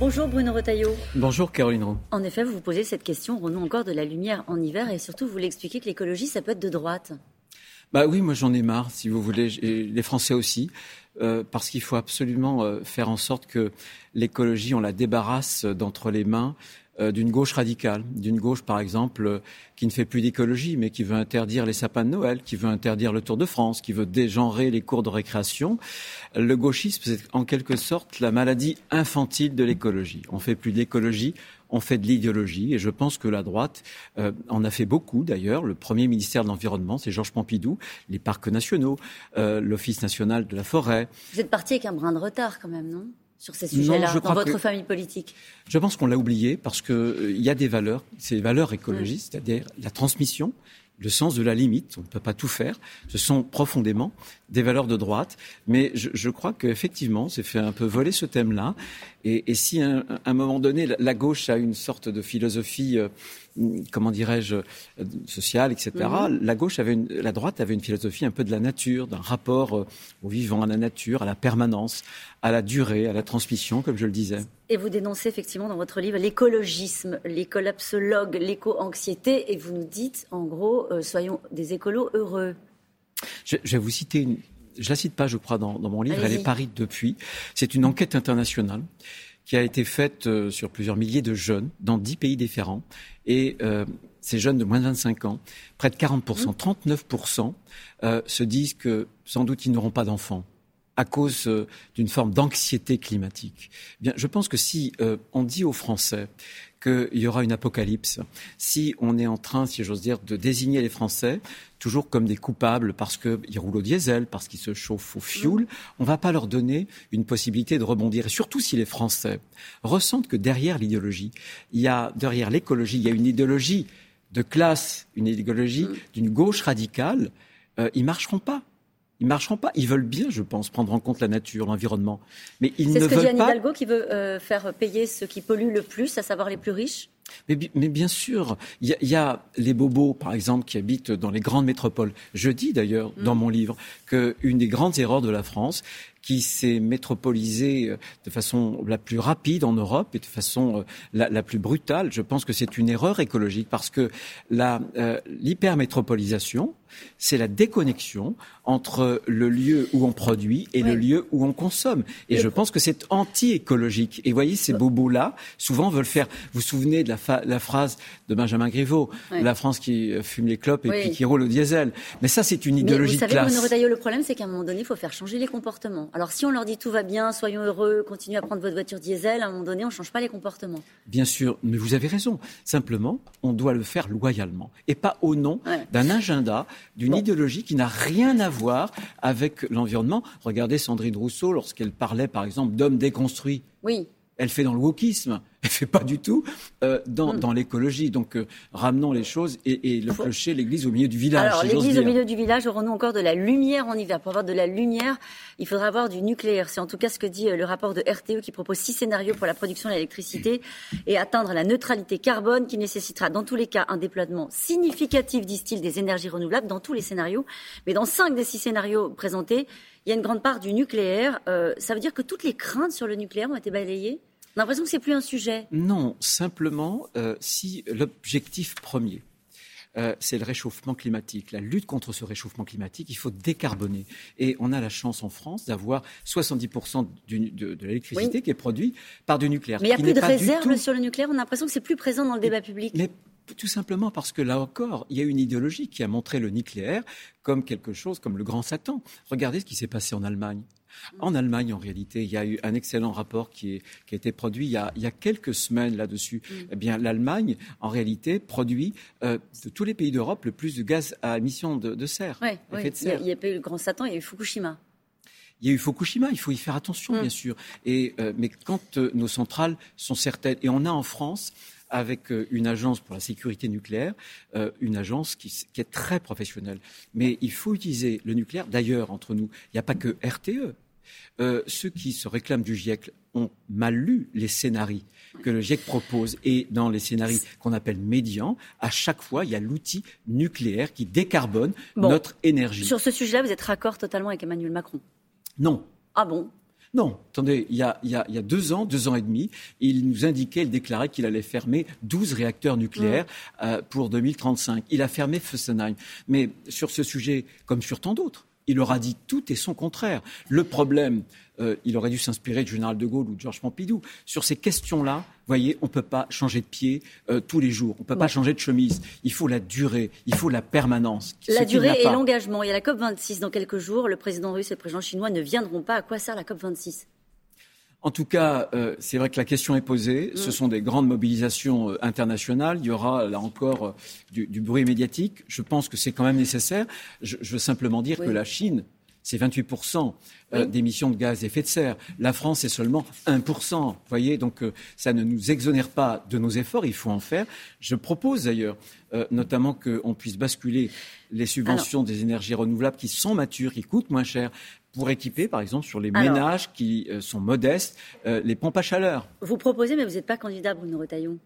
Bonjour Bruno Retailleau. Bonjour Caroline Roux. En effet, vous vous posez cette question, Renaud, encore de la lumière en hiver et surtout vous voulez expliquer que l'écologie, ça peut être de droite. Bah oui, moi j'en ai marre, si vous voulez, et les Français aussi, euh, parce qu'il faut absolument euh, faire en sorte que l'écologie, on la débarrasse d'entre les mains euh, d'une gauche radicale, d'une gauche par exemple qui ne fait plus d'écologie mais qui veut interdire les sapins de Noël, qui veut interdire le Tour de France, qui veut dégenrer les cours de récréation. Le gauchisme, c'est en quelque sorte la maladie infantile de l'écologie. On fait plus d'écologie, on fait de l'idéologie et je pense que la droite euh, en a fait beaucoup d'ailleurs. Le premier ministère de l'Environnement, c'est Georges Pompidou, les parcs nationaux, l'Office national de la forêt. Vous êtes parti avec un brin de retard quand même, non? Sur ces sujets-là dans votre famille politique. Je pense qu'on l'a oublié parce qu'il euh, y a des valeurs, ces valeurs écologistes, c'est-à-dire la transmission, le sens de la limite, on ne peut pas tout faire, ce sont profondément des valeurs de droite, mais je, je crois qu'effectivement, c'est fait un peu voler ce thème-là, et, et si à un, moment donné, la, gauche a une sorte de philosophie, euh, comment dirais-je, euh, sociale, etc., mhm. la gauche avait une, la droite avait une philosophie un peu de la nature, d'un rapport euh, au vivant, à la nature, à la permanence, à la durée, à la transmission, comme je le disais. Et vous dénoncez effectivement dans votre livre l'écologisme, l'écolapsologue, l'éco-anxiété, et vous nous dites, en gros, soyons des écolos heureux. Je, je vais vous citer une, je la cite pas, je crois, dans, dans mon livre. Elle est parue depuis. C'est une enquête internationale qui a été faite euh, sur plusieurs milliers de jeunes dans dix pays différents. Et euh, ces jeunes de moins de 25 ans, près de 40%, 39% mmh. euh, se disent que sans doute ils n'auront pas d'enfants à cause euh, d'une forme d'anxiété climatique. Eh bien, je pense que si euh, on dit aux Français qu'il y aura une apocalypse, si on est en train, si j'ose dire, de désigner les Français toujours comme des coupables parce qu'ils roulent au diesel, parce qu'ils se chauffent au fioul, on ne va pas leur donner une possibilité de rebondir. Et surtout si les Français ressentent que derrière l'idéologie, il y a, derrière l'écologie, il y a une idéologie de classe, une idéologie mm. d'une gauche radicale, euh, ils marcheront pas. Ils marcheront pas. Ils veulent bien, je pense, prendre en compte la nature, l'environnement, mais ils ne veulent pas. C'est ce que dit Anne Hidalgo qui veut euh, faire payer ceux qui polluent le plus, à savoir les plus riches. Mais, mais, bien sûr, il y, y, a les bobos, par exemple, qui habitent dans les grandes métropoles. Je dis d'ailleurs dans mm. mon livre qu'une des grandes erreurs de la France, qui s'est métropolisée euh, de façon la plus rapide en Europe et de façon euh, la, la plus brutale, je pense que c'est une erreur écologique parce que euh, l'hypermétropolisation, c'est la déconnexion entre le lieu où on produit et le lieu où on consomme. Et, je pense que c'est anti-écologique. Et voyez, ces bobos-là, souvent veulent faire. Vous vous souvenez de la, la phrase de Benjamin Griveaux, la France qui fume les clopes et puis qui roule au diesel. Mais ça, c'est une idéologie Mais vous savez, de classe. le problème, c'est qu'à un moment donné, il faut faire changer les comportements. Alors, si on leur dit tout va bien, soyons heureux, continuez à prendre votre voiture diesel, à un moment donné, on ne change pas les comportements. Bien sûr, mais vous avez raison. Simplement, on doit le faire loyalement et pas au nom d'un agenda d'une idéologie qui n'a rien à voir avec l'environnement. Regardez Sandrine Rousseau lorsqu'elle parlait, par exemple, d'hommes déconstruits. Oui. Elle fait dans le wokisme. Elle fait pas du tout euh, dans, mm. dans l'écologie. Donc, euh, ramenons les choses et, et le clocher, l'église au milieu du village. Alors, l'église au milieu du village, aurons-nous encore de la lumière en hiver Pour avoir de la lumière, il faudra avoir du nucléaire. C'est en tout cas ce que dit euh, le rapport de RTE qui propose six scénarios pour la production de l'électricité et atteindre la neutralité carbone qui nécessitera dans tous les cas un déploiement significatif, disent-ils, des énergies renouvelables dans tous les scénarios. Mais dans cinq des six scénarios présentés, il y a une grande part du nucléaire. Euh, ça veut dire que toutes les craintes sur le nucléaire ont été balayées? On a l'impression que c'est plus un sujet. Non, simplement, euh, si l'objectif premier, euh, c'est le réchauffement climatique, la lutte contre ce réchauffement climatique, il faut décarboner. Et on a la chance en France d'avoir 70% du, de, de l'électricité qui est produite par du nucléaire. Mais il n'y a plus de réserve sur le nucléaire, on a l'impression que c'est plus présent dans le débat public. Mais tout simplement parce que là encore, il y a une idéologie qui a montré le nucléaire comme quelque chose, comme le grand Satan. Regardez ce qui s'est passé en Allemagne. En Allemagne, en réalité, il y a eu un excellent rapport qui, a été produit il y a, quelques semaines là-dessus. Mm. Eh bien, l'Allemagne, en réalité, produit euh, de tous les pays d'Europe le plus de gaz à émission de, serre. Oui, Il n'y a, pas eu le grand Satan, il y a eu Fukushima. Il y a eu Fukushima, il faut y faire attention, mm. bien sûr. Et, euh, mais quand euh, nos centrales sont certaines, et on a en France avec une agence pour la sécurité nucléaire, une agence qui, qui, est très professionnelle. Mais il faut utiliser le nucléaire. D'ailleurs, entre nous, il n'y a pas que RTE. Euh, ceux qui se réclament du GIEC ont mal lu les scénarios que le GIEC propose. Et dans les scénarios qu'on appelle médians, à chaque fois, il y a l'outil nucléaire qui décarbone notre énergie. Sur ce sujet-là, vous êtes raccord totalement avec Emmanuel Macron? Non. Ah bon? Non, attendez, il y, a, deux ans, deux ans et demi, il nous indiquait, il déclarait qu'il allait fermer 12 réacteurs nucléaires mm. euh, pour 2035. Il a fermé Fessenheim. Mais sur ce sujet, comme sur tant d'autres, il aura dit tout et son contraire. Le problème, euh, il aurait dû s'inspirer du général de Gaulle ou de Georges Pompidou. Sur ces questions-là, voyez, on ne peut pas changer de pied euh, tous les jours. On ne peut pas changer de chemise. Il faut la durée, il faut la permanence. La durée et l'engagement. Il y a la COP26 dans quelques jours. Le président russe et le président chinois ne viendront pas. À quoi sert la COP26 en tout cas, euh, c'est vrai que la question est posée. Ce mm. sont des grandes mobilisations euh, internationales. Il y aura là encore euh, du, bruit médiatique. Je pense que c'est quand même nécessaire. Je, veux simplement dire que la Chine, c'est 28% d'émissions de gaz à effet de serre. La France, c'est seulement 1%. Vous voyez, donc ça ne nous exonère pas de nos efforts. Il faut en faire. Je propose d'ailleurs, notamment qu'on puisse basculer les subventions des énergies renouvelables qui sont matures, qui coûtent moins cher, pour équiper, par exemple, sur les ménages qui euh, sont modestes, euh, les pompes à chaleur. Vous proposez, mais vous n'êtes pas candidat, Bruno Retailleau.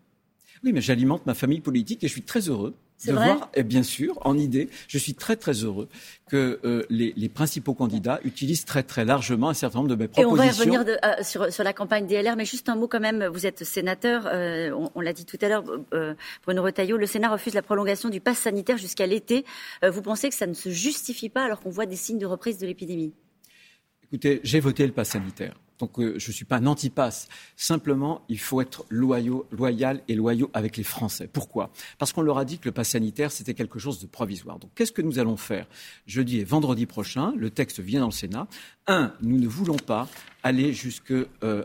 Oui, mais j'alimente ma famille politique et je suis très heureux de voir, et bien sûr, en idée, je suis très très heureux que euh, les, principaux candidats utilisent très très largement un certain nombre de mes propositions. Et on va revenir sur, sur, la campagne DLR, mais juste un mot quand même. Vous êtes sénateur, on, l'a dit tout à l'heure, Bruno Retailleau. Le Sénat refuse la prolongation du pass sanitaire jusqu'à l'été. vous pensez que ça ne se justifie pas alors qu'on voit des signes de reprise de l'épidémie? Écoutez, j'ai voté le pass sanitaire. Donc euh, je ne suis pas un anti-pass. Simplement, il faut être loyal et loyaux avec les Français. Pourquoi? Parce qu'on leur a dit que le pass sanitaire, c'était quelque chose de provisoire. Donc qu'est-ce que nous allons faire? Jeudi et vendredi prochain, le texte vient dans le Sénat. Un, nous ne voulons pas aller jusque euh,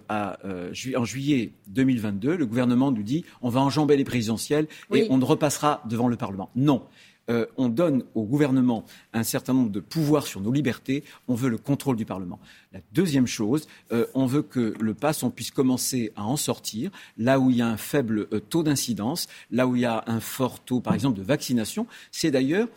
euh, en juillet 2022. Le gouvernement nous dit on va enjamber les présidentielles et on ne repassera devant le Parlement. Non. Euh, on donne au gouvernement un certain nombre de pouvoirs sur nos libertés, on veut le contrôle du Parlement. La deuxième chose, euh, on veut que le pass, on puisse commencer à en sortir là où il y a un faible euh, taux d'incidence, là où il y a un fort taux, par exemple, de vaccination. C'est d'ailleurs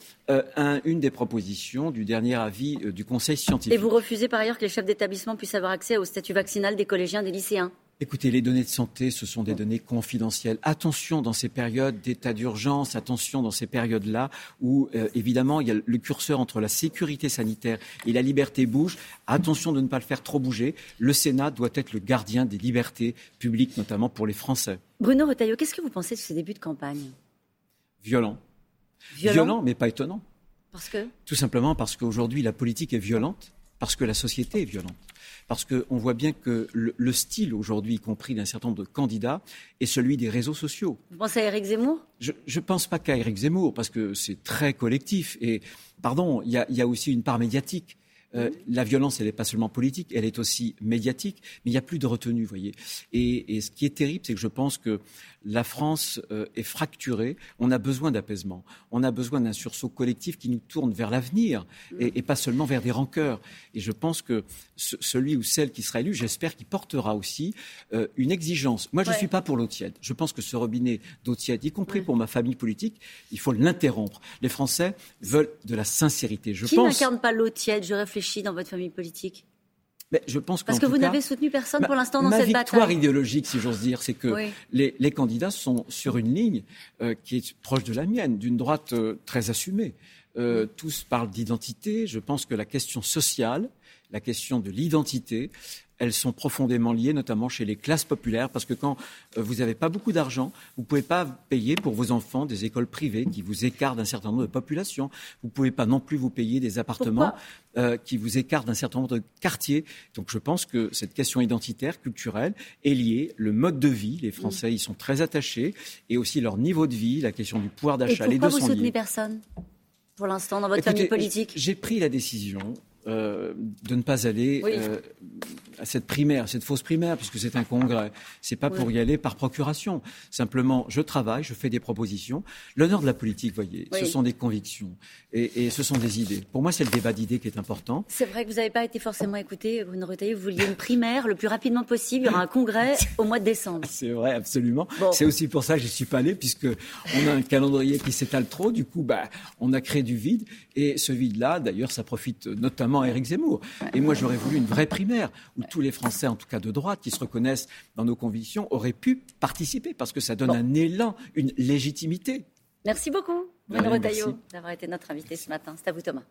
une des propositions du dernier avis du Conseil scientifique. Et vous refusez par ailleurs que les chefs d'établissement puissent avoir accès au statut vaccinal des collégiens, des lycéens? Écoutez, les données de santé, ce sont des données confidentielles. Attention dans ces périodes d'état d'urgence, attention dans ces périodes-là où, euh, évidemment, il y a le curseur entre la sécurité sanitaire et la liberté bouge. Attention de ne pas le faire trop bouger. Le Sénat doit être le gardien des libertés publiques, notamment pour les Français. Bruno Retailleau, qu'est-ce que vous pensez de ce début de campagne? Violent. Violent, Violent mais pas étonnant. Parce que? Tout simplement parce qu'aujourd'hui, la politique est violente, parce que la société est violente parce qu'on voit bien que le, style aujourd'hui, y compris d'un certain nombre de candidats, est celui des réseaux sociaux. Vous pensez à Éric Zemmour? Je ne pense pas qu'à Éric Zemmour, parce que c'est très collectif. Et, pardon, il y, a, aussi une part médiatique. Euh, la violence, elle n'est pas seulement politique, elle est aussi médiatique, mais il n'y a plus de retenue, vous voyez. Et, et, ce qui est terrible, c'est que je pense que la France euh, est fracturée. On a besoin d'apaisement. On a besoin d'un sursaut collectif qui nous tourne vers l'avenir et, pas seulement vers des rancœurs. Et je pense que celui ou celle qui sera élu, j'espère qu'il portera aussi euh, une exigence. Moi, je ne suis pas pour l'eau tiède. Je pense que ce robinet d'eau tiède, y compris pour ma famille politique, il faut l'interrompre. Les Français veulent de la sincérité. Je qui n'incarne pas l'eau tiède Je réfléchis dans votre famille politique je pense Parce que vous n'avez soutenu personne pour l'instant dans cette bataille. Ma victoire idéologique, si j'ose dire, c'est que les, candidats sont sur une ligne euh, qui est proche de la mienne, d'une droite euh, très assumée. Euh, tous parlent d'identité. Je pense que la question sociale, la question de l'identité, elles sont profondément liées, notamment chez les classes populaires, parce que quand euh, vous n'avez pas beaucoup d'argent, vous ne pouvez pas payer pour vos enfants des écoles privées qui vous écartent d'un certain nombre de populations. Vous ne pouvez pas non plus vous payer des appartements euh, qui vous écartent d'un certain nombre de quartiers. Donc je pense que cette question identitaire, culturelle, est liée. Le mode de vie, les Français y sont très attachés, et aussi leur niveau de vie, la question du pouvoir d'achat. Les deux vous soutenez personne? Pour l'instant dans votre famille politique J'ai pris la décision euh, de ne pas aller euh, à cette primaire, cette fausse primaire, puisque c'est un congrès. C'est pas pour y aller par procuration. Simplement, je travaille, je fais des propositions. L'honneur de la politique, voyez, ce sont des convictions et, ce sont des idées. Pour moi, c'est le débat d'idées qui est important. C'est vrai que vous n'avez pas été forcément écouté, Bruno Retailleau. Vous vouliez une primaire le plus rapidement possible. Il y aura un congrès au mois de décembre. C'est vrai, absolument. C'est aussi pour ça que je suis pas allé, puisque on a un calendrier qui s'étale trop. Du coup, bah, on a créé du vide. Et ce vide-là, d'ailleurs, ça profite notamment à Éric Zemmour. Et moi, j'aurais voulu une vraie primaire où tous les Français, en tout cas de droite, qui se reconnaissent dans nos convictions, auraient pu participer parce que ça donne un élan, une légitimité. Merci beaucoup, Bruno Retailleau, d'avoir été notre invité ce matin. C'est à vous, Thomas.